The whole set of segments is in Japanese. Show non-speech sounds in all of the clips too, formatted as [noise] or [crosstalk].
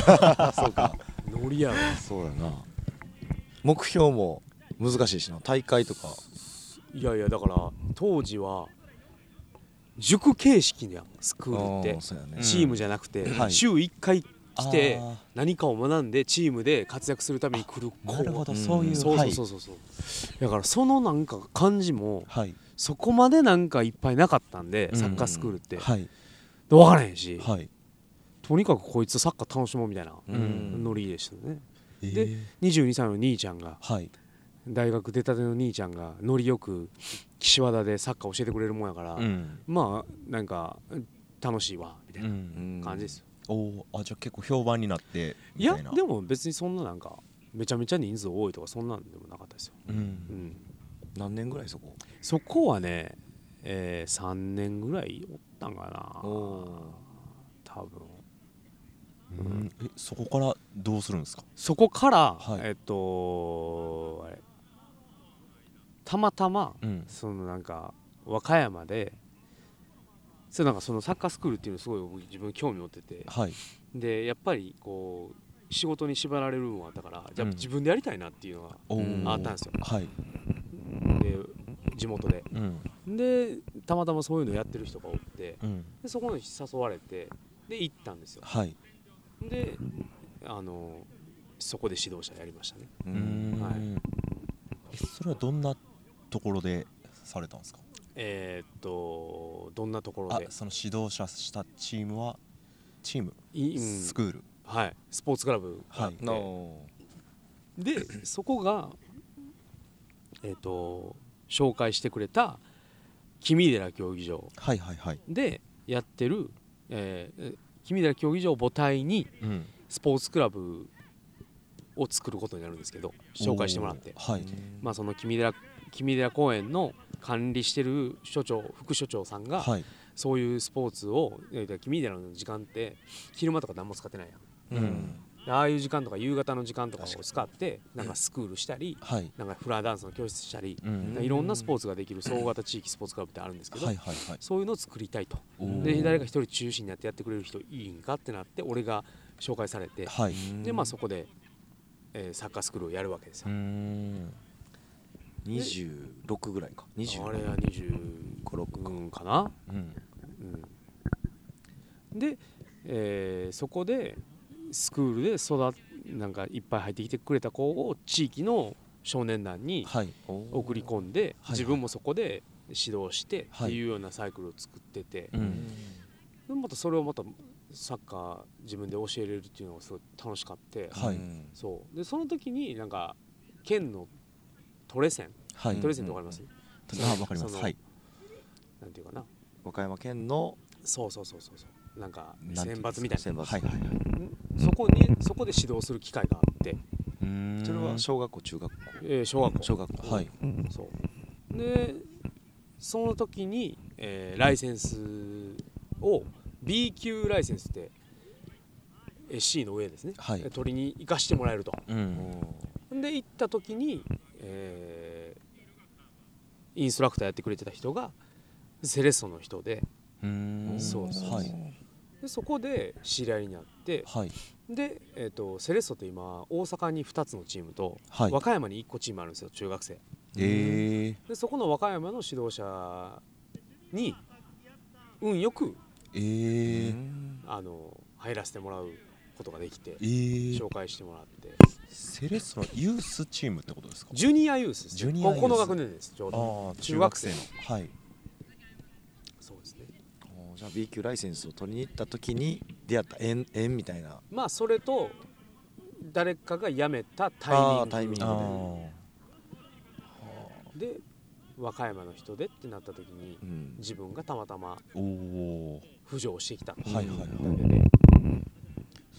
[laughs] そうか。ノリやろそうやな。目標も難しいしな。大会とか。いやいやだから当時は塾形式やん。スクールって。ね。チームじゃなくて、はい。週1回来てあ何かを学んでチームで活躍するために来る子ーなるほどうんそういうそうはい。そうそうそう。だからそのなんか感じもはい。そこまでなんかいっぱいなかったんで、うん。サッカースクールって、はい。で分からへんし、はいとにかくこいつサッカー楽しもうみたいなうん。ノリでしたね。えー。で22歳の兄ちゃんがはい。大学出たての兄ちゃんがノリよく岸和田でサッカー教えてくれるもんやから、うん。まあなんか楽しいわみたいなうん。感じです。よ、おーあじゃあ結構評判になっていやみたいな。でも別にそんななんかめちゃめちゃ人数多いとかそんなんでもなかったですよ、ううん。ん、何年ぐらいそこ？そこはね、えー、3年ぐらいおったんかな。お多分うん。えそこからどうするんですか？そこから、はい。えっとあれ。たまたまうん。そのなんか和歌山でそれなんかそのサッカースクールっていうのすごい僕自分興味持ってて。はい。でやっぱりこう仕事に縛られる部分はあったからじゃあうん自分でやりたいなっていうのがあったんですよ。はい。で地元で。うん。でたまたまそういうのやってる人がおってうん。でそこに誘われてで行ったんですよ。はいであのそこで指導者やりましたね。はい。えそれはどんなところでされたんですか？えーっとどんなところで？あその指導者したチームはチーム？いうん。スクール？はい。スポーツクラブがあって、のでそこがえーっと紹介してくれた君寺競技場はいはいはい。でやってる、えー君寺競技場を母体にうん。スポーツクラブを作ることになるんですけど紹介してもらって。はい。まあその君寺君寺公園の管理してる所長副所長さんが、はい。そういうスポーツをえー君寺の時間って昼間とか何も使ってないやん。うん。でああいう時間とか夕方の時間とかを使ってなんかスクールしたりはい。なんかフラダンスの教室したりうん。いろんなスポーツができる総型地域スポーツクラブってあるんですけど、はいはいはい。そういうのを作りたいと。で誰か一人中心になってやってくれる人いいんかってなって俺が紹介されてはい。でまあそこで、えーサッカースクールをやるわけですよ。うーん。26ぐらいか。20あれは25、6うん、かな、うん。うん、で、えーそこでスクールで育っなんかいっぱい入ってきてくれた子を地域の少年団にはい。送り込んではい。自分もそこで指導してはい。っていうようなサイクルを作ってて。うん。でまたそれをまたサッカー自分で教えれるっていうのがすごい楽しかって。はい。うんそう。でその時になんか県のトレセン。はい。トレセンってわかります？あわかりまそのすはい。なんていうかな。和歌山県のそうそうそうそうそう。なんか選抜みたいな。選抜。はいはいはいそこにそこで指導する機会があって、それは小学校中学校。えー小学校。小学校。はい。そう。でその時に、えーライセンスを B 級ライセンスって SC の上ですね、はい。取りに行かしてもらえると。うん。で行った時に、えーインストラクターやってくれてた人がセレッソの人で。うーんそうそう。はいでそこで知り合いになってはい。で、えー、とセレッソって今大阪に2つのチームと、はい。和歌山に1個チームあるんですよ中学生。えでそこの和歌山の指導者に運よくー、えー、あの入らせてもらうことができてえー、紹介してもらって。セレッソのユースチームってことですか？ジュニアユースです、ね、ジュニアこの学年ですちょうあどー中学生の。はいじゃあ B 級ライセンスを取りに行った時に出会った縁縁みたいな。まあそれと誰かが辞めたタイミング。あータイミングあで和歌山の人でってなった時にうん自分がたまたまーおお浮上してきたっていう。はいはいはい。だけで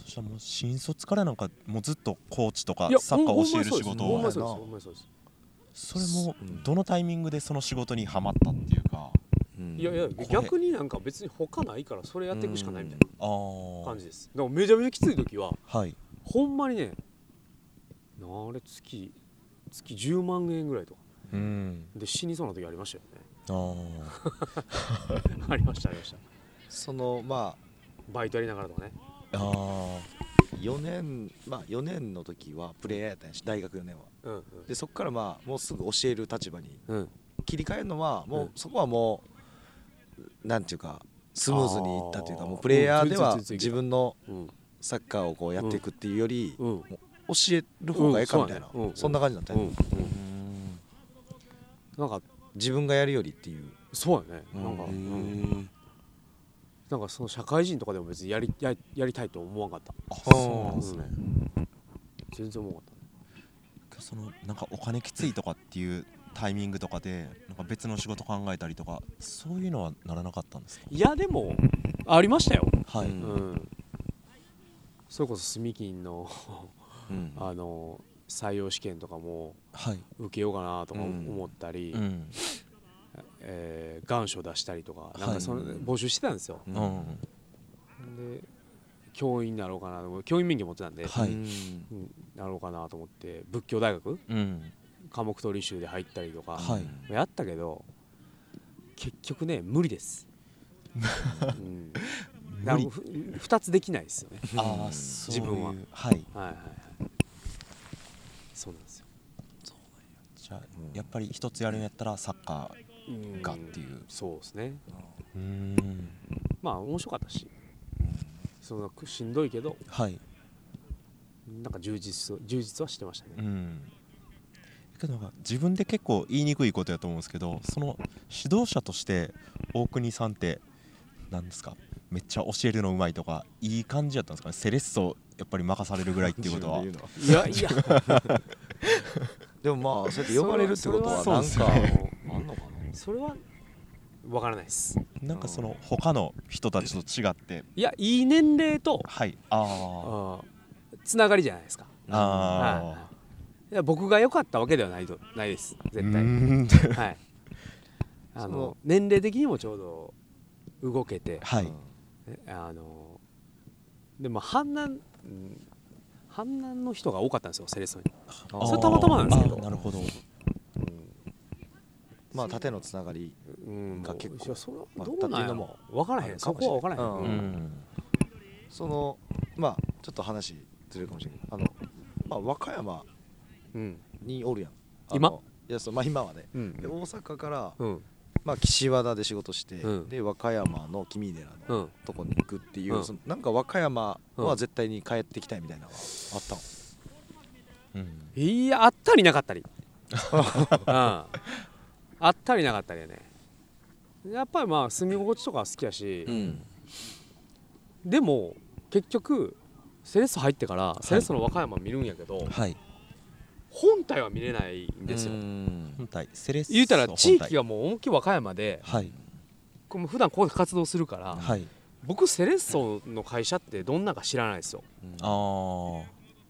そしたらもう新卒からなんかもうずっとコーチとかサッカーを教える仕事を。それもうん。どのタイミングでその仕事にはまったんいやいや逆になんか別に他ないからそれやっていくしかないみたいあなあ感じです。だからめちゃめちゃきつい時ははい。ほんまにねなあれ月月10万円ぐらいとか。うん。で死にそうな時ありましたよね。あー。[laughs] ありましたありました。そのまバイトやりながらとかね。あー。4年まあ4年の時はプレイヤーやったんやし大学4年は。うんでそこからまあもうすぐ教える立場にうんうん。切り替えるのはもう、うん。そこはもうなんていうかスムーズにいったというかもうプレイヤーでは自分のうん。サッカーをこうやっていくっていうより、うん。教える方がええかみたいな、うんそんそんな感じだったよ、うんうんなんか自分がやるよりっていう。そうやね。うん。なんか、へうん。なんかその社会人とかでも別にやりややりたいと思わんかった。あそうなんですね。全然思わんかっそのなんかお金きついとかっていうタイミングとかでなんか別の仕事考えたりとかそういうのはならなかったんですか？たいやでもありましたよ。はい、うん。うんそれこそ住金のうん。あの採用試験とかもはい。受けようかなとかうん。思ったり、うん。えー願書出したりとかなんはいかその募集してたんですよ、うん。うん。で教員になろうかなと教員免許持ってたんで、はい。うんうん。なろうかなと思って仏教大学うん科目取り集で入ったりとか、はい。やったけど結局ね無理です、うん、だからふ2つできないですよね。ああうん。そういう自分ははいはいはいはい。そうなんですよ。じゃあやっぱり一つやるんやったらサッカうんがっていう。そうですね。ーうん。まあ面白かったし。そのしんどいけど。はい。なんか充実充実はしてましたね、うんけどなんか自分で結構言いにくいことやと思うんですけどその指導者として大国さんって何ですか？めっちゃ教えるのうまいとかいい感じやったんですか？ねセレッソやっぱり任されるぐらいっていうことは。いやいや。[laughs] でもまあそうやって呼ばれるってことはそれなんかあんのかそれはわからないです。なんかその他の人たちと違って。いやいい年齢とはい。あつながりじゃないですか。ああはい僕が良かったわけではないとないです。あ絶対うん。[laughs] はい。[laughs] あの年齢的にもちょうど動けて。はい。えあのでも阪南うん阪南の人が多かったんですよセレッソに、それたまたまなんですけど。なるほど。まあ縦のつながりうん、が結構いやそれはあどうなんやろ。分からへん。そこは分からへん、うん。うん。そのまあちょっと話ずれるかもしれないあのまあ和歌山うんにおるやん。あの今？いやそうまあ今はね。うん。で大阪からうん。まあ岸和田で仕事してうん。で和歌山の君寺のうん。とこに行くっていううん。そのなんか和歌山は絶対に帰ってきたいみたいなのがあったのうん。いやあったりなかったり、うん、あったりなかったりやね。やっぱりまあ住み心地とかは好きやし、ん。でも結局セレッソ入ってからセレッソの和歌山見るんやけど、はい本体は見れないんですよ、本体。セレッソ言うたら地域ががもう思いっきり和歌山ではい。こ普段ここで活動するから、はい。僕セレッソの会社ってどんなか知らないですよ。あ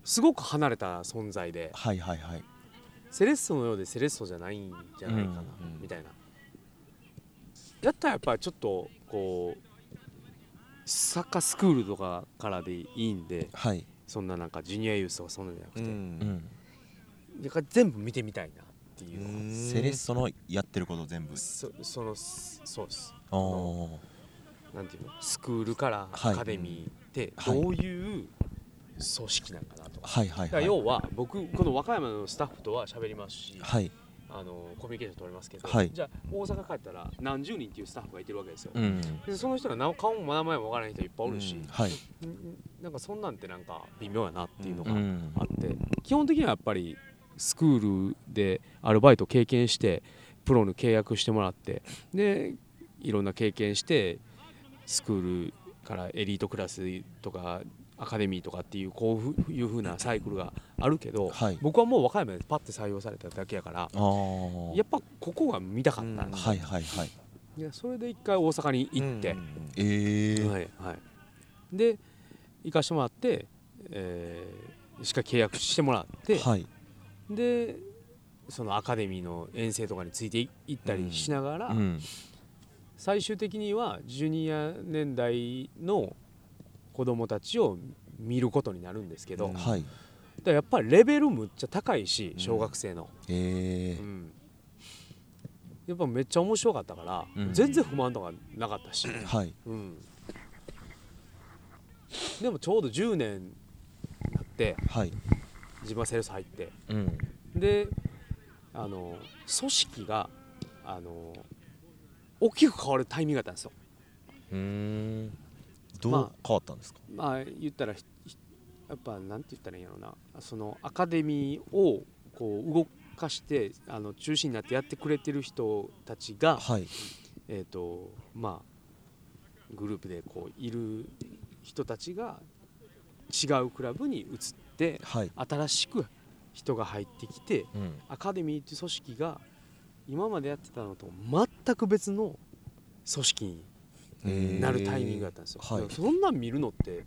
すごく離れた存在で。いはいはい。セレッソのようでセレッソじゃないんじゃないかな、うんみたいなやったらやっぱりちょっとこうサッカースクールとかからでいいんではい。そんななんかジュニアユースとかそんなんじゃなくて、うんだから全部見てみたいなっていうセレッソのやってること全部。そそのそうです。なんていうの？スクールからはいアカデミーってはい。どういう組織なんかなと。か,、はいはいはい。要は僕この和歌山のスタッフとは喋りますし、はい。あのコミュニケーション取れますけど、はい。じゃあ大阪帰ったら何十人っていうスタッフがいてるわけですよ、うん。でその人ら名顔も名前もわからない人いっぱいおるし、うん。はい。ん。なんかそんなんってなんか微妙やなっていうのがうん。あって、基本的にはやっぱりスクールでアルバイト経験してプロに契約してもらってでいろんな経験してスクールからエリートクラスとかアカデミーとかっていうこういうふうなサイクルがあるけど、はい。僕はもう和歌山でパッて採用されただけやからやっぱここが見たかったんで、はいはいはい。それで一回大阪に行って、ええはいはい、で行かしてもらって、えーしっかり契約してもらって、はいでそのアカデミーの遠征とかについてい行ったりしながら、うん。最終的にはジュニア年代の子供たちを見ることになるんですけど、うん。はい。らやっぱりレベルむっちゃ高いし小学生の、ええうん。やっぱめっちゃ面白かったから、うん。全然不満とかなかったし、[coughs] はい。うん、でもちょうど10年ってはい自分はセールス入って。うん。であの組織があの大きく変わるタイミングだったんですよ。うーん。どまう変わったんですか？まあ言ったらやっぱなんて言ったらいいんやろうな。そのアカデミーをこう動かしてあの中心になってやってくれてる人たちがはい。えっ、とまあグループでこういる人たちが違うクラブに移ってはい。新しく人が入ってきてうん。アカデミーっていう組織が今までやってたのと全く別の組織になるタイミングだったんですよ、はい。そんなん見るのって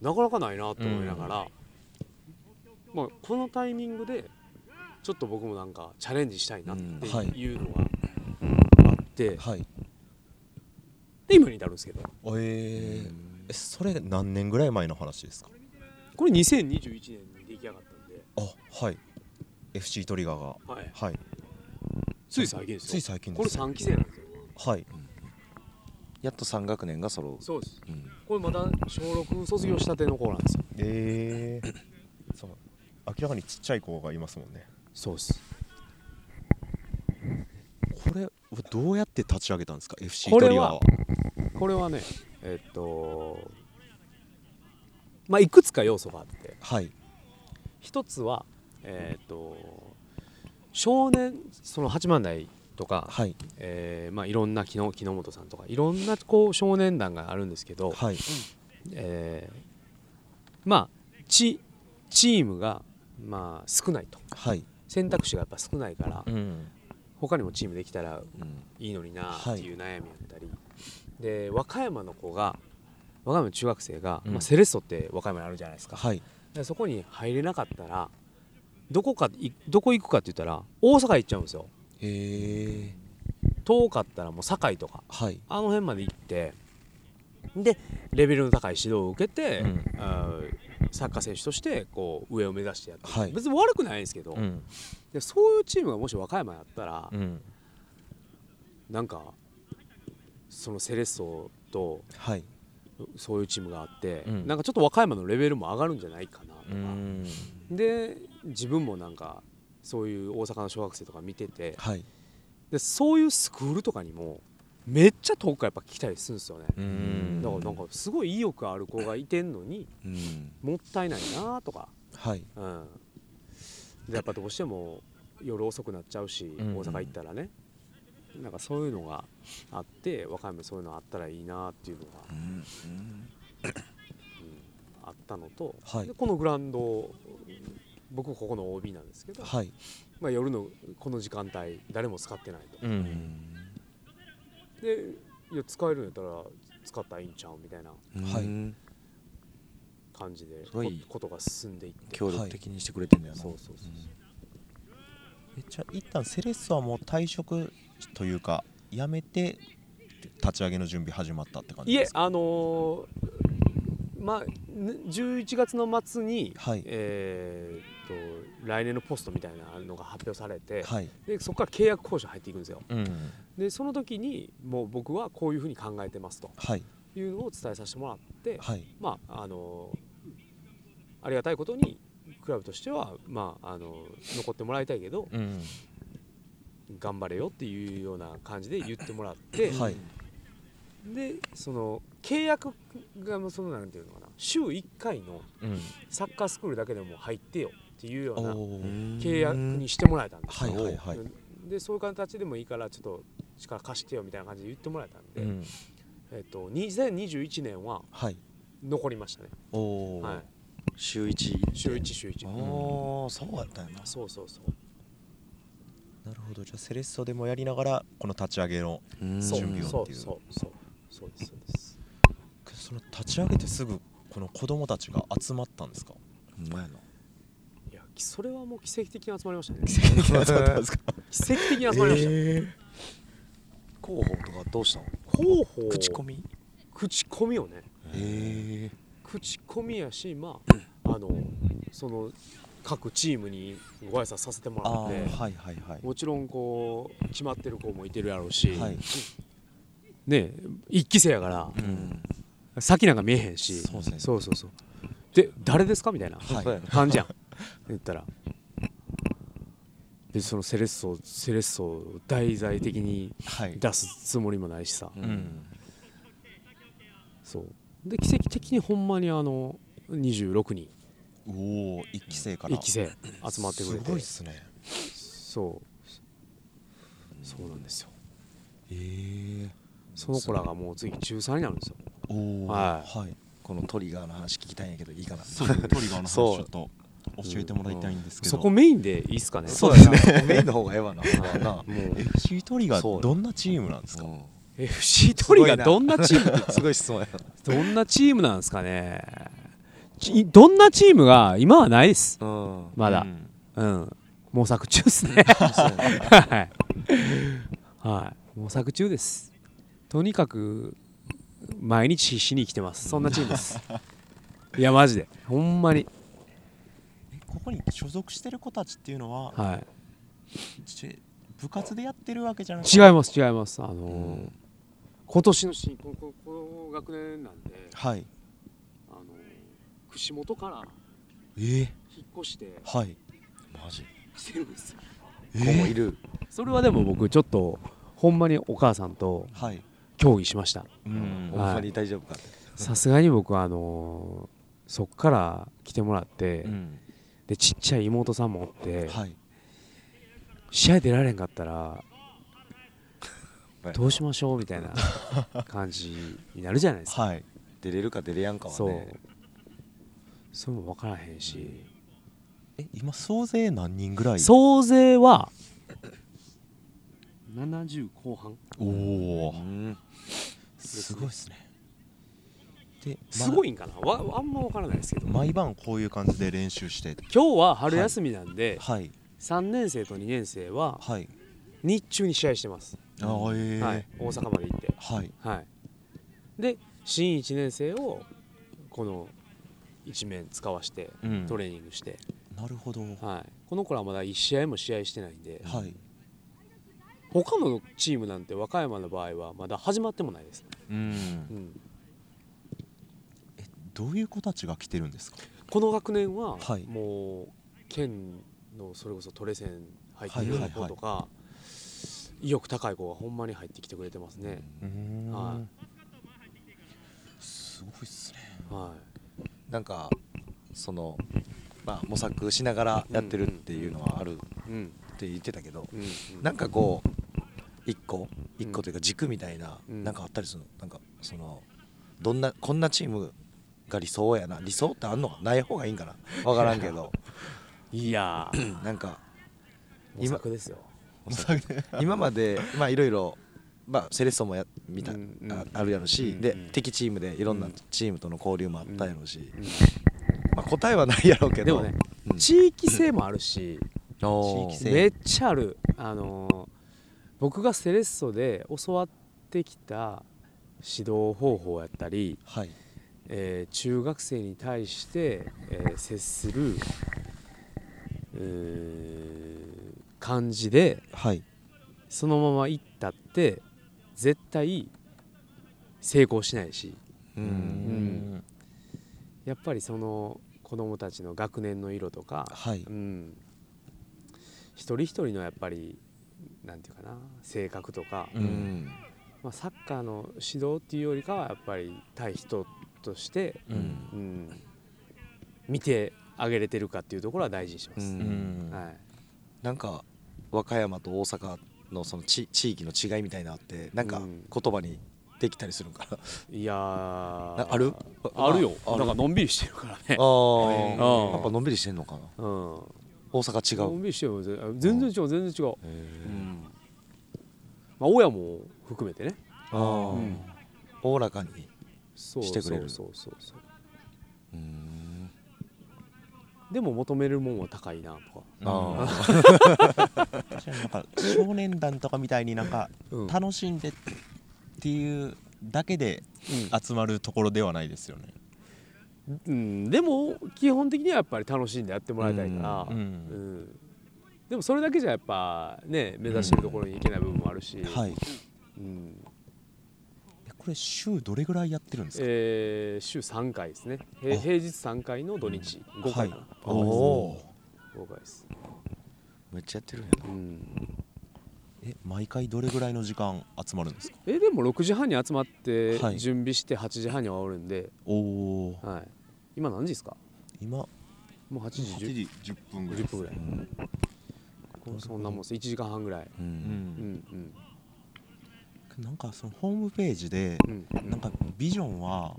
なかなかないなと思いながら、まあ、このタイミングでちょっと僕もなんかチャレンジしたいなってはいいうのがあって、はい。で今に至るんですけど。えー。えそれ何年ぐらい前の話ですか？これ2021年に出来上がったんで、あはい。FC トリガーが。はい、はい。つい最近ですよ。つい最近これです3期生なんですよ。はい。やっと3学年が揃う。そうです。うん。これまだ小6卒業したての子なんですよ。えー、そう明らかにちっちゃい子がいますもんね。そうです。これどうやって立ち上げたんですか？FC トリガーは。これはねえっとまあいくつか要素があって。はい。一つはえっと少年その八幡台とか、はい。えーまあ、いろんな木の木之本さんとかいろんなこう少年団があるんですけど、はい。えーまあチチームがまあ少ないと。はい。選択肢がやっぱ少ないから、うん。他にもチームできたらうん。いいのになはいっていう悩みやったり、で和歌山の子が和歌山の中学生が、うん。まあ、セレッソって和歌山にあるじゃないですか、はい。でそこに入れなかったらどこかいどこ行くかって言ったら大阪行っちゃうんですよ。へえ遠かったらもう堺とか。はい。あの辺まで行ってでレベルの高い指導を受けて、うん。あーサッカー選手としてこう上を目指してやってる、はい。別に悪くないんですけど、うん。でそういうチームがもし和歌山やったら、うん。なんかそのセレッソとはいそういうチームがあって、うん。なんかちょっと和歌山のレベルも上がるんじゃないかなとか、うん。で自分もなんかそういう大阪の小学生とか見ててはい。でそういうスクールとかにもめっちゃ遠くからやっぱ来たりするんですよね、うん。だからなんかすごい意欲ある子がいてんのにうん。もったいないなとか、はい。うん、でやっぱどうしても夜遅くなっちゃうし、うん。大阪行ったらねなんかそういうのがあって和歌山にそういうのあったらいいなっていうのが、うんうんあったのと、はい。でこのグラウンド僕ここの OB なんですけど、はい。まあ、夜のこの時間帯誰も使ってないと、ううん。んでいや使えるんやったら使ったらいいんちゃうみたいなはい。うん感じでこことが進んでいって。協力的にしてくれてんだよな。そうそうそうえじゃあ一旦セレッソはもう退職というか辞めて立ち上げの準備始まったって感じですか？いえあのーまあね11月の末に、はい。えーっと来年のポストみたいなのが発表されて、はい。でそこから契約交渉入っていくんですよ。うんでその時にもう僕はこういうふうに考えてますと。はい。いうのを伝えさせてもらって、はい。まああのありがたいことにクラブとしては、まあ、あの残ってもらいたいけどうん頑張れよっていうような感じで言ってもらって、はい。でその契約がそのなんていうのかな週1回のうん。サッカースクールだけでも入ってよっていうような契約にしてもらえたんですよ。はいはいはい。でそういう形でもいいからちょっと力貸してよみたいな感じで言ってもらえたんで、うん。えっと2021年ははい。残りましたね、おおはい、週一。週1週1ああそうやったんやな。そうそうそうなるほど。じゃあセレッソでもやりながらこの立ち上げの準備をっていう。そうそうそうですそうです。その立ち上げてすぐこの子供たちが集まったんですか？ほんまやな。いやそれはもう奇跡的に集まりましたね。集まったんですか？奇跡的に集まりました、広報とかどうしたの？広報口コミ？口コミをね。へえ口コミやしまああのその各チームにご挨拶させてもらってはいはいはい。もちろんこう決まってる子もいてるやろうし、はい。ね一期生やからうん。先なんか見えへんしそうね。そうそうそう。で誰ですか？みたいな感じやん。言ったら。でそのセレッソセレッソを題材的にはい。出すつもりもないしさ、ううん。そう。で奇跡的にほんまにあの26人おお一期生から。1期生集まってくれて。すごいっすね。そう。そうなんですよ。ええその子らがもう次中3になるんですよ。おおははい。このトリガーの話聞きたいんやけどいいかな。そう。ですねトリガーの話ちょっと教えてもらいたいんですけど。そこメインでいいっすかね。そうやな。メインの方がええわな。な。もう。FC トリガーどんなチームなんですか？うん。FC トリガーどんなチーム？すごい質問やどんなチームなんですかね。ちどんなチームが今はないです。なうん。まだ。うん。うん、模索中です [laughs] ね。はい、はい、模索中です。とにかく毎日必死に生きてます。そんなチームです。[laughs] いやマジで。ほんまに。えここに所属してる子たちっていうのははち部活でやってるわけじゃなくい違います違います。あのーうん。今年の新こここの学年なんではい。あのー串本からえー、引っ越してはい。マジ？来てるんですよ。子もいる。それはでも僕ちょっとほんまにお母さんとはい。協議しました。うん。ほんまに大丈夫か？ってさすがに僕はあのーそっから来てもらって、うん。でちっちゃい妹さんもおって、はい。試合出られんかったらはい [laughs] どうしましょう？みたいな感じになるじゃないですか、はい。出れるか出れやんかはそう。ねそれも分からへんし、え今総勢何人ぐらい？総勢は70後半。おおうん。すごいですね。ですごいんかな？わあんま分からないですけど。毎晩こういう感じで練習して。今日は春休みなんで、はい。3年生と2年生ははい。日中に試合してます、あーええはい、大阪まで行って。はい。はい、で新1年生をこの一面使わしてうん。トレーニングして、なるほど。はい、この子らまだ1試合も試合してないんで、はい。他のチームなんて和歌山の場合はまだ始まってもないです、うん。うん、どういう子たちが来てるんですか？この学年ははい。もう県のそれこそトレセン入ってるような子とか、意欲高い子がほんまに入ってきてくれてますね、うーん。はすごいっすね。はなんかそのまあ模索しながらやってるっていうのはあるって言ってたけどなんかこう一個一個というか軸みたいなうん。なんかあったりするの？なんかそのどんなこんなチームが理想やな。理想ってあんのか？ない方がいいんかな？分からんけど。[laughs] いやー。[clears throat] なんか模索ですよ。今までまあいろいろまあセレッソもや見た、うんうん。ああるやろし、うんでうん。敵チームでいろんなチームとの交流もあったやろし、うん。まあ、答えはないやろうけどでもね、うん。地域性もあるし、地域性。めっちゃある。あのー僕がセレッソで教わってきた指導方法やったり、はい。えー中学生に対して、えー接するうー感じではい。そのまま行ったって絶対成功しないし。ううん。んやっぱりその子供たちの学年の色とか、はい。うん、一人一人のやっぱりなんていうかな性格とか、まあ、サッカーの指導っていうよりかはやっぱり対人として、ううん。うん、見てあげれてるかっていうところは大事にします。はい。なんか和歌山と大阪のその地地域の違いみたいなのってなんかうん。言葉にできたりするんかな、いやー。[laughs] なある？あるよ。なんかのんびりしてるからね。あー。うんやっぱのんびりしてんのかな？うん。大阪違のうんびりしてるよ。全然違う全然違う、へうん。まあ、親も含めてね。おおらかにしてくれる。そうそうそうそうう。ーんでも求めるもんは高いなとか、あ確かになんか少年団とかみたいになんかうん。楽しんでっていうだけで集まるところではないですよね。うん、でも基本的にはやっぱり楽しんでやってもらいたいから、うん。うん。でもそれだけじゃやっぱね目指してるところに行けない部分もあるし、はい。うん。えここれ週どれぐらいやってるんですか、えー週3回ですね。平日3回の土日。5回。かな、おお5回です。めっちゃやってるんやなうん。え毎回どれぐらいの時間集まるんですか？えでも6時半に集まってはい。準備して8時半には終わるんで、おおはい、今何時ですか？今もう8時 10, 時10分10分ぐらい。うん。そんなもんです。1時間半ぐらい、ううんんうんなんかそのホームページでなんかビジョンは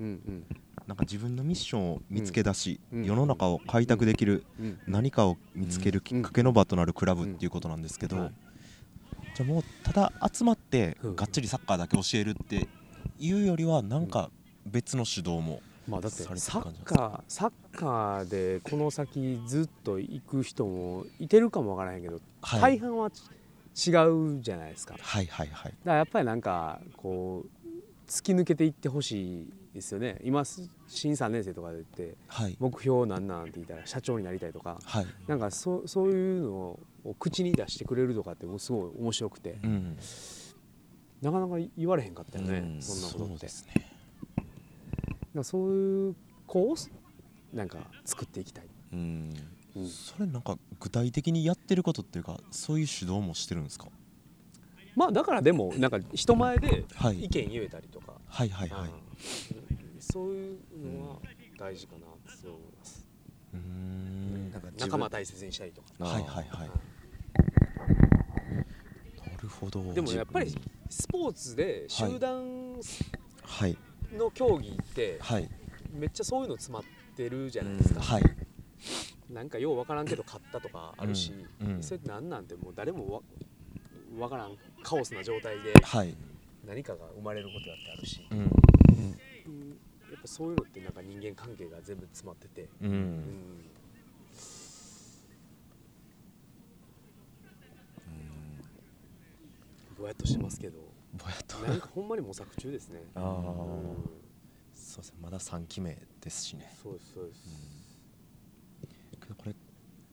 なんか自分のミッションを見つけ出し、うん。世の中を開拓できるうん。何かを見つけるきっかけの場となるクラブっていうことなんですけど、じゃあもうただ集まってうん。がっちりサッカーだけ教えるっていうよりはなんか別の指導も、まあだってサッカーサッカーでこの先ずっと行く人もいてるかもわからへんけど、はい、大半は違うじゃないですか。だかはいはい。はいらやっぱりなんかこう突き抜けていってほしいですよね。今す新3年生とかで言ってはい。目標なんなんって言ったら社長になりたいとかはい。なんかそそういうのを口に出してくれるとかってもうすごい面白くてうん。なかなか言われへんかったよね、うん。そんなことって。そうですね。だそういう子をなんか作っていきたい、うんうんそれなんか具体的にやってることっていうかそういう指導もしてるんですか？まあだからでもなんか人前ではい。意見言えたりとか、はいはいはい。うん。そういうのは大事かなって思います、うーん。なんか自分仲間大切にしたりとか、はいはいはい。なるほど。でもやっぱりスポーツで集団はい。の競技ってはい。めっちゃそういうの詰まってるじゃないですか、はいなんかよう分からんけど勝ったとかあるし、うん。うん。それって何なんてもう誰もわ分からんカオスな状態ではい。何かが生まれることだってあるし、うん。うん。やっぱそういうのってなんか人間関係が全部詰まってて、ううん。んぼやっとしてますけど。ぼやっと。なんかほんまに模索中ですね。あうん。そうですね。まだ3期目ですしね。そうですそうです。けどこれ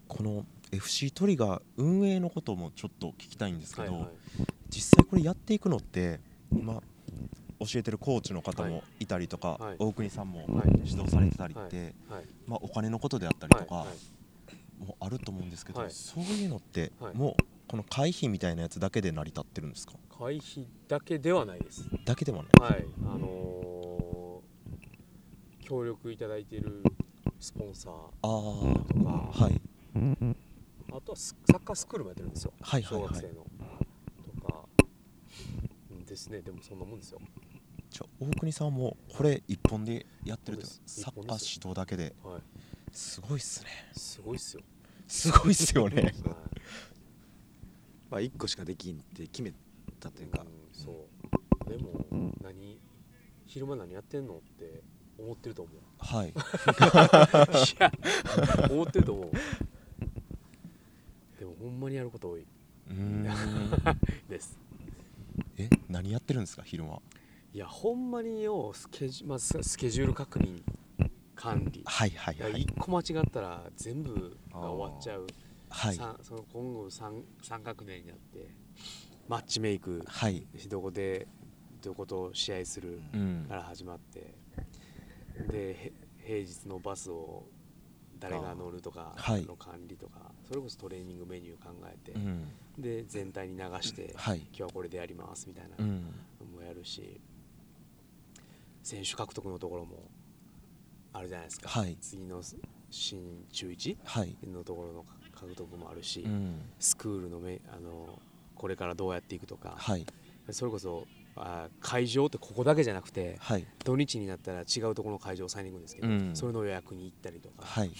この FC トリガー運営のこともちょっと聞きたいんですけど、はいはい。実際これやっていくのって今教えてるコーチの方もい。たりとか、はい。大国さんもはい。指導されてたりって、はい。まあ、お金のことであったりとか、もあると思うんですけど、はい。そういうのってはい。もうこの会費みたいなやつだけで成り立ってるんですか？会費だけではないです。だけではない。はい、あのー協力いただいているスポンサーあとか、あはい。あとはスサッカースクールもやってるんですよ、はいはいはい。小学生の。とか、うんですね、でもそんなもんですよ。じゃあ大国さんもこれ一本でやってるっサッカー指導だけで。はい、すごいっすね。すごいっすよ。すごいっすよね。はい。まあ1個しかできんって決めたというか。うんそう。でも、何、昼間何やってんのって思ってると思う。はい。いや、思ってると思う。でも、ほんまにやること多い。です。え何やってるんですか昼間？いやほんまによスケジュ,、まあ、ススケジュール確認管理。はいはいはい。1個間違ったら全部が終わっちゃう、はい。さその今後 3, 三学年になってマッチメイクはい。どこでどこと試合するうん。から始まってでへ平日のバスを誰が乗るとかの管理とか、それこそトレーニングメニュー考えて、うん。で全体に流して、はい。今日はこれでやりますみたいなうん。のもやるし選手獲得のところもあるじゃないですか、はい。次の新中1はい。のところの獲得もあるし、うん。スクールのめあのこれからどうやっていくとか、はい。それこそあ会場ってここだけじゃなくてはい。土日になったら違うところの会場を押さえに行くんですけど、うん。それの予約に行ったりとか、はい。うん。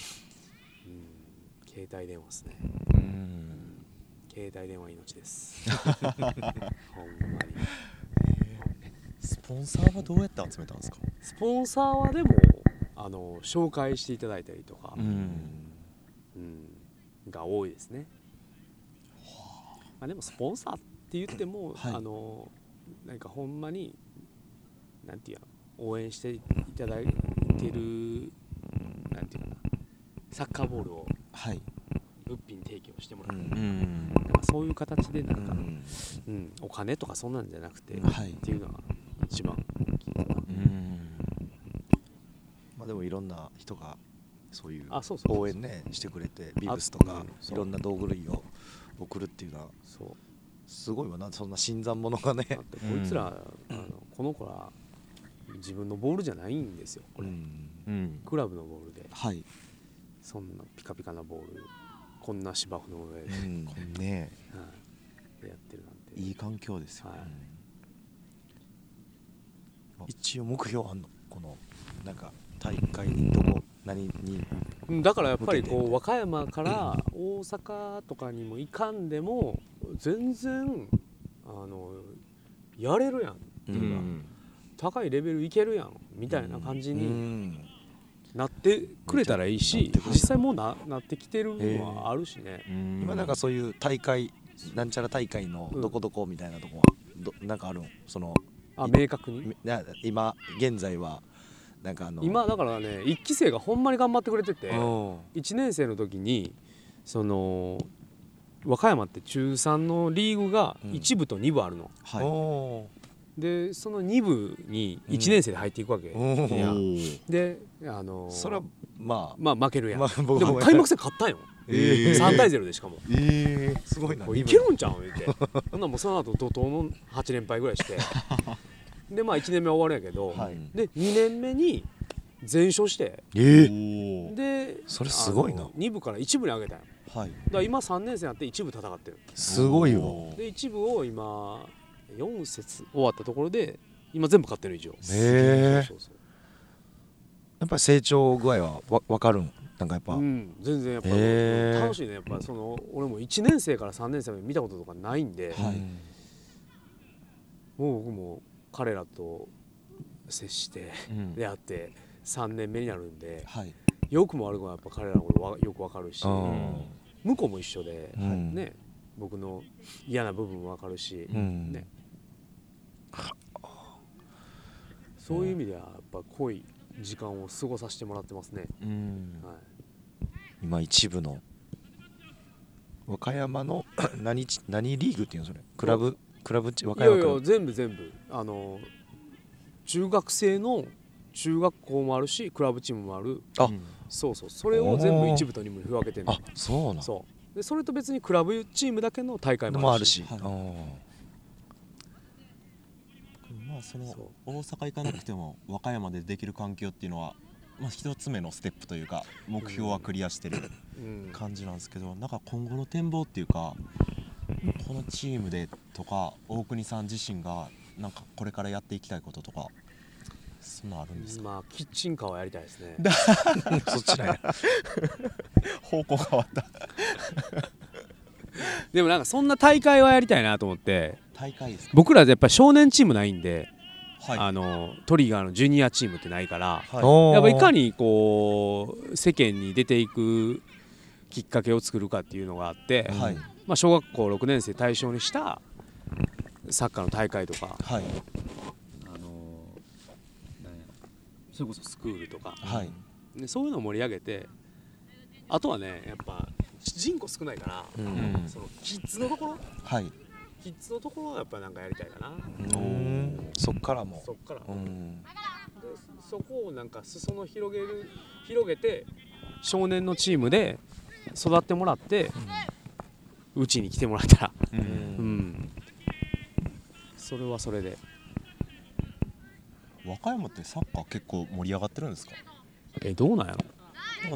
携帯電話ですね。うん。携帯電話命です。[laughs] ほんまに。スポンサーはどうやって集めたんですか？スポンサーはでもあの紹介していただいたりとか、うん。うん。が多いですね、まあ、でもスポンサーって言っても、はい。あのなんかほんまになんていうの応援していただいてるなんていうかなサッカーボールをはい。物品提供してもらう、うん。うんなんかそういう形でなんか、うんうんお金とかそんなんじゃなくて、はい。っていうのは一番まあ、でもいろんな人がそういうあそうそう応援ねしてくれてビブスとかいろんな道具類を送るっていうのはそうすごいわなそんな新参者がね。だってこいつら、あのこの子ら自分のボールじゃないんですよ。これ、うん。うん。クラブのボールで。はい。そんなピカピカなボールこんな芝生の上で,、うん。ね。はい。でやってるなんて。いい環境ですよ、はい。一応目標あんの？このなんか大会にどこ？何に？うんだからやっぱりこう和歌山から大阪とかにも行かんでも全然あのやれるやん。っていうか、高いレベルいけるやんみたいな感じうにん。なってくれたらいいし実際もうななってきてるのはあるしね、今なんかそういう大会なんちゃら大会のうん。どこどこみたいなとこはどなんかあるんそのあい明確に？今現在はなんかあの今だからね1期生がほんまに頑張ってくれててうん。1年生の時にその和歌山って中3のリーグがうん。1部と2部あるの、はい。おでその2部に1年生で入っていくわけ、ー。いや。おー。であのそれはまあ。まあ負けるやん、まあ僕でも開幕戦勝ったんよ、えー。3対0でしかも。えー。すごいな。いけるんちゃうん？言って。ほんならもうその後怒涛の8連敗ぐらいしてでまあ1年目終わるんやけど、はい。で2年目に全勝して。えー。でそれすごいな。あの2部から1部に上げたんよはい。だから今3年生になって1部戦ってる。すごいわ。おー。で1部を今4節終わったところで今全部勝ってる以上へえそうそうやっぱり成長具合はわ分かるん？なんかやっぱ、うん、全然やっぱー。楽しいね。やっぱりその俺も1年生から3年生まで見たこととかないんで、はい。もう僕も彼らと接してうん。出会って3年目になるんではい。よくも悪くもやっぱ彼らのことわよくわかるしうん。向こうも一緒で、うん。ね僕の嫌な部分もわかるし、うん。ね。そういう意味ではやっぱ濃い時間を過ごさせてもらってますね、うん。はい、今一部の和歌山の [coughs] 何ち何リーグっていうのそれ？クラブ？クラブチ和歌いや山クラブいや全部全部。あの中学生の中学校もあるしクラブチームもある。あ。うんそうそう。それを全部一部と二部に分けてるあそうなん。そう。でそれと別にクラブチームだけの大会のもあるし。もあるし、はい。あまあその大阪行かなくても和歌山でできる環境っていうのはまあ一つ目のステップというか目標はクリアしてるうん。感じなんですけどなんか今後の展望っていうかこのチームでとか大国さん自身がなんかこれからやっていきたいこととかそんなのあるんですか？まあキッチンカーはやりたいですね。ー [laughs] そっちなんや方向変わった。でもなんかそんな大会はやりたいなと思って。大会ですか？僕らやっぱり少年チームないんで、はい。あのトリガーのジュニアチームってないからはい。やっぱいかにこう世間に出ていくきっかけを作るかっていうのがあって、はいまあ、小学校6年生対象にしたサッカーの大会とか、はい。あのそれこそスクールとか、はい。ね、そういうのを盛り上げてあとはねやっぱ人口少ないから、うん。うんそのキッズのところ？はい。キッズのところはやっぱなんかやりたいかな、うん。そっからも。そっから、うん。でそこをなんか裾野広げる広げて少年のチームで育ってもらってうちに来てもらったら。ううん。うん。それはそれで。和歌山ってサッカー結構盛り上がってるんですか？えどうなんやろ。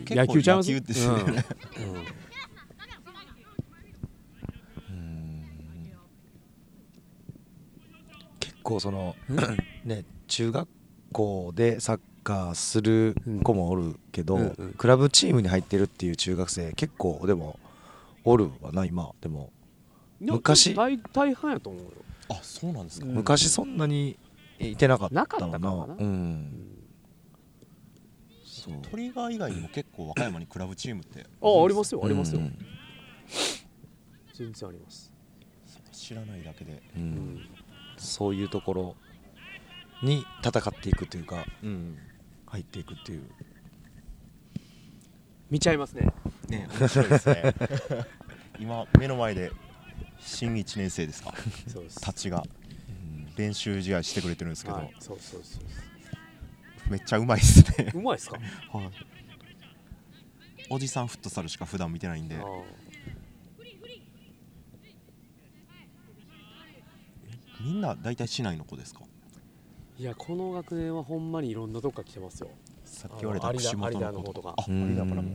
野球ちゃいます？野球ですね、うんうん。うん。結構そのね中学校でサッカーする子もおるけど、うんうん。クラブチームに入ってるっていう中学生結構でもおるわな今。でも昔？大大半やと思うよ。あそうなんですか、うん。昔そんなにいてなかったな。かったわかもな？うん。そうトリガー以外にも結構和歌山にクラブチームって。あありますよありますよ、うん。全然あります、知らないだけで。ううんん。そういうところに戦っていくというかうん。入っていくっていう。見ちゃいますね。ね。面白いですね [laughs] 今目の前で新1年生ですか？[laughs] そうです。たちが。練習試合してくれてるんですけど、はい、そうそうそうめっちゃうまいっすね。うまいっすか？[laughs] はい。おじさんフットサルしか普段見てないんで。みんな大体市内の子ですか？いやこの学年はほんまにいろんなとこから来てますよ。さっき言われた串本有田の子とか。あ有田からも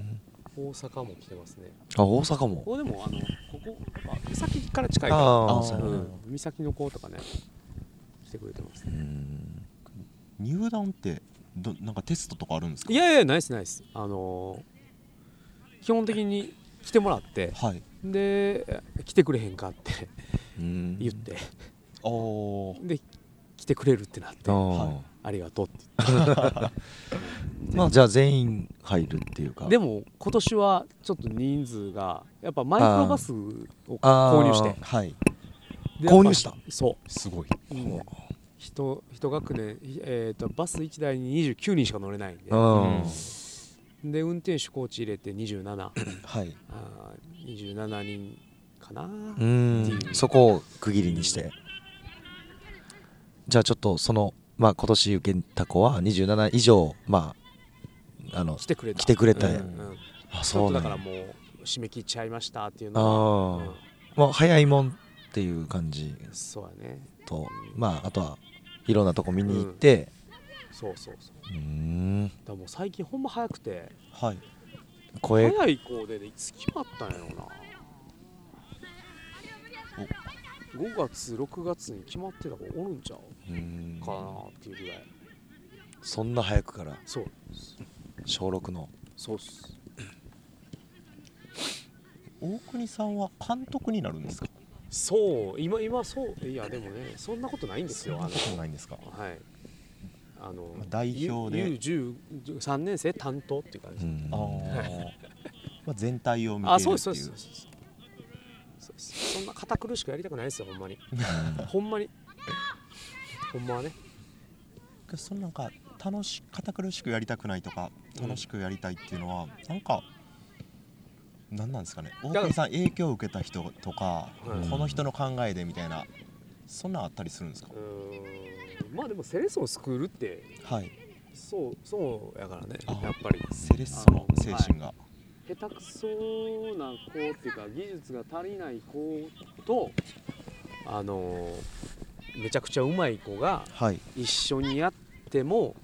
大阪も来てますね。あ大阪も？ここでもあのここあ三崎から近いかあらあそうん、三崎の子とかね来てくれてますうねん入団ってどなんかテストとかあるんですか？いやいやナイスナイスあのー基本的に来てもらってはい。で来てくれへんかってうん。言って。おー。で来てくれるってなって。ああありがとうって言って。[laughs] まあじゃあ全員入るっていうか。でも今年はちょっと人数がやっぱマイクロバスを購入して。はい。で購入した？そすごい、う、うん、人一学年、えー、とバス1台に29人しか乗れないんで。うん。で運転手コーチ入れて27 [coughs] はい。あー27人かな、うん。そこを区切りにして。じゃあちょっとそのまあ今年受けた子は27以上まああの来てくれた。来てくれた。うんうん。あちょっとだからねもう締め切っちゃいましたっていうのは、ああもう早いもんっていう感じ。うんそうやね。とまああとはいろんなとこ見に行って。そうそうそう。うーん。だもう最近ほんま早くて。はい。声早い子で、ね、いつ決まったんやろうな5月6月に決まってた子おるんちゃう？うん。かなっていうぐらい。そんな早くから？そう。小6の？そうっす。大国さんは監督になるんですか？そう。今今そう。いやでもねそんなことないんですよ。あのそんなことないんですか？はい。あのまあ代表で U13 年生担当っていう感じ、うん。[laughs] あー。まあ全体を見てあるっていう。そうですそうですそうですそんな堅苦しくやりたくないですよほんまに。[laughs] ほんまに。ほんまはね。そのなんか楽し堅苦しくやりたくないとか楽しくやりたいっていうのは、なんか何なんですかね。大ら国さん影響を受けた人とか、はいこの人の考えでみたいなそんなんあったりするんですか？まあでもセレッソのスクールってはい。そうそうやからねあやっぱり。セレッソの精神が、下手くそな子っていうか技術が足りない子とあのめちゃくちゃうまい子がはい。一緒にやっても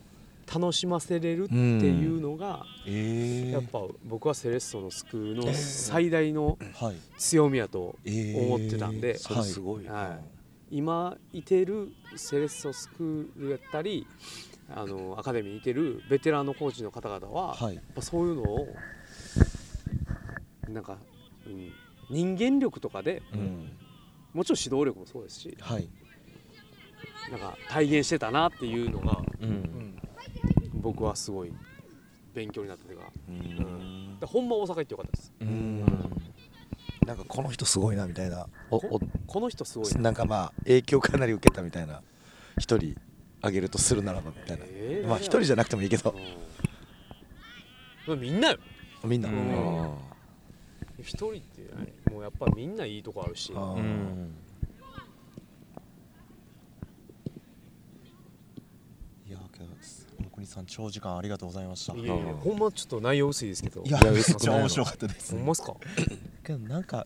楽しませれるっていうのが、えー、やっぱ僕はセレッソのスクールの最大のはい。強みやとえー。思ってたんですごいな、はい。今いてるセレッソスクールやったりあのアカデミーにいてるベテランのコーチの方々は、はい。やっぱそういうのをなんか、うん、人間力とかでうん。もちろん指導力もそうですしはい、なんか体現してたなっていうのが、うん。うん僕はすごい勉強になったというかうん。でほんま大阪行ってよかったです。うん。なんかこの人すごいなみたいな。おここの人すごいおなんかまあ影響かなり受けたみたいな一人あげるとするならばみたいな、えー。まあ一人じゃなくてもいいけど。うん。みんなよ。みんな、うん。あ一人ってねもうやっぱみんないいとこあるし。うんいやけど大国さん長時間ありがとうございました。いやいやうんほんまちょっと内容薄いですけど。いやいやめっちゃ面白かったです。ほんまっすか？けどなんか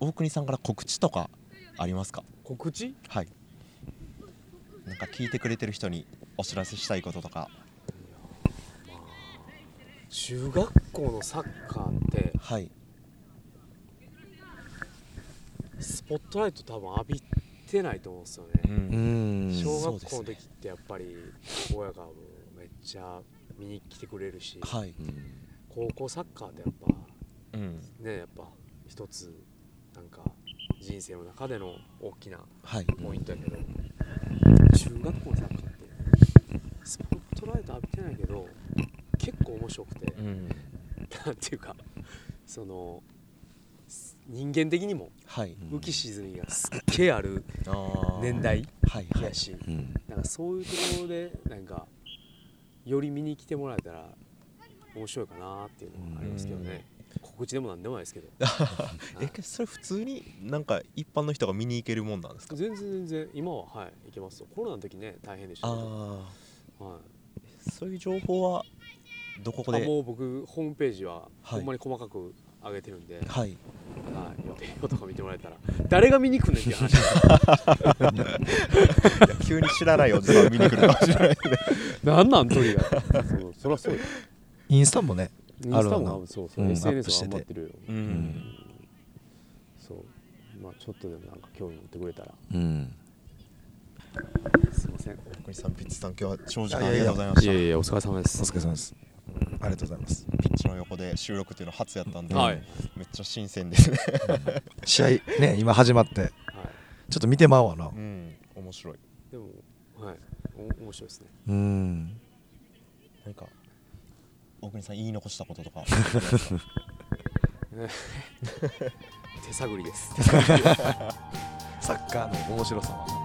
大国さんから告知とかありますか？告知？はい。なんか聞いてくれてる人にお知らせしたいこととか。中学校のサッカーってはいスポットライト多分浴びてないと思うんですようね、うん。ん小学校の時ってやっぱり親がもうめっちゃ見に来てくれるし、はい。うん高校サッカーってやっぱうん。ねやっぱ一つなんか人生の中での大きなはい。ポイントやけど、中学校のサッカーってスポットライト浴びてないけど結構面白くて、うん。なんていうかその人間的にもはい。浮き沈みがすっげえある年代はいはい。やし、うん。なんかそういうところでなんかより見に来てもらえたら面白いかなっていうのはありますけどね。告知でもなんでもないですけど。[laughs] えそれ普通になんか一般の人が見に行けるもんなんですか？全然全然今ははい行けますよ。コロナの時ね大変でしたけはい、そういう情報はどこで？あもう僕ホームページははいほんまに細かく上げてるんで、はい。はい、予定表とか見てもらえたら誰が見に来んねんっていう話急に知らないおじさん見に来るかもしれないなんなんとにかくそうそりゃそうよ。インスタもねインスタもそうそう、うん SNS アップしてて。頑張ってるよ、そう。まあちょっとでもなんか興味持ってくれたら。うん。すいません。国さんピッチさん今日は長時間いやいやありがとうございました。いやいやお疲れ様です。お疲れ様ですありがとうございます。ピッチの横で収録っていうの初やったんで、はい。めっちゃ新鮮です。ね試合ね今始まって。はい。ちょっと見てまうわな。うん。面白い。でもはい。お面白いですね。うん。何か大国さん言い残したこととか [laughs] 手探りです。[laughs] サッカーの面白さは？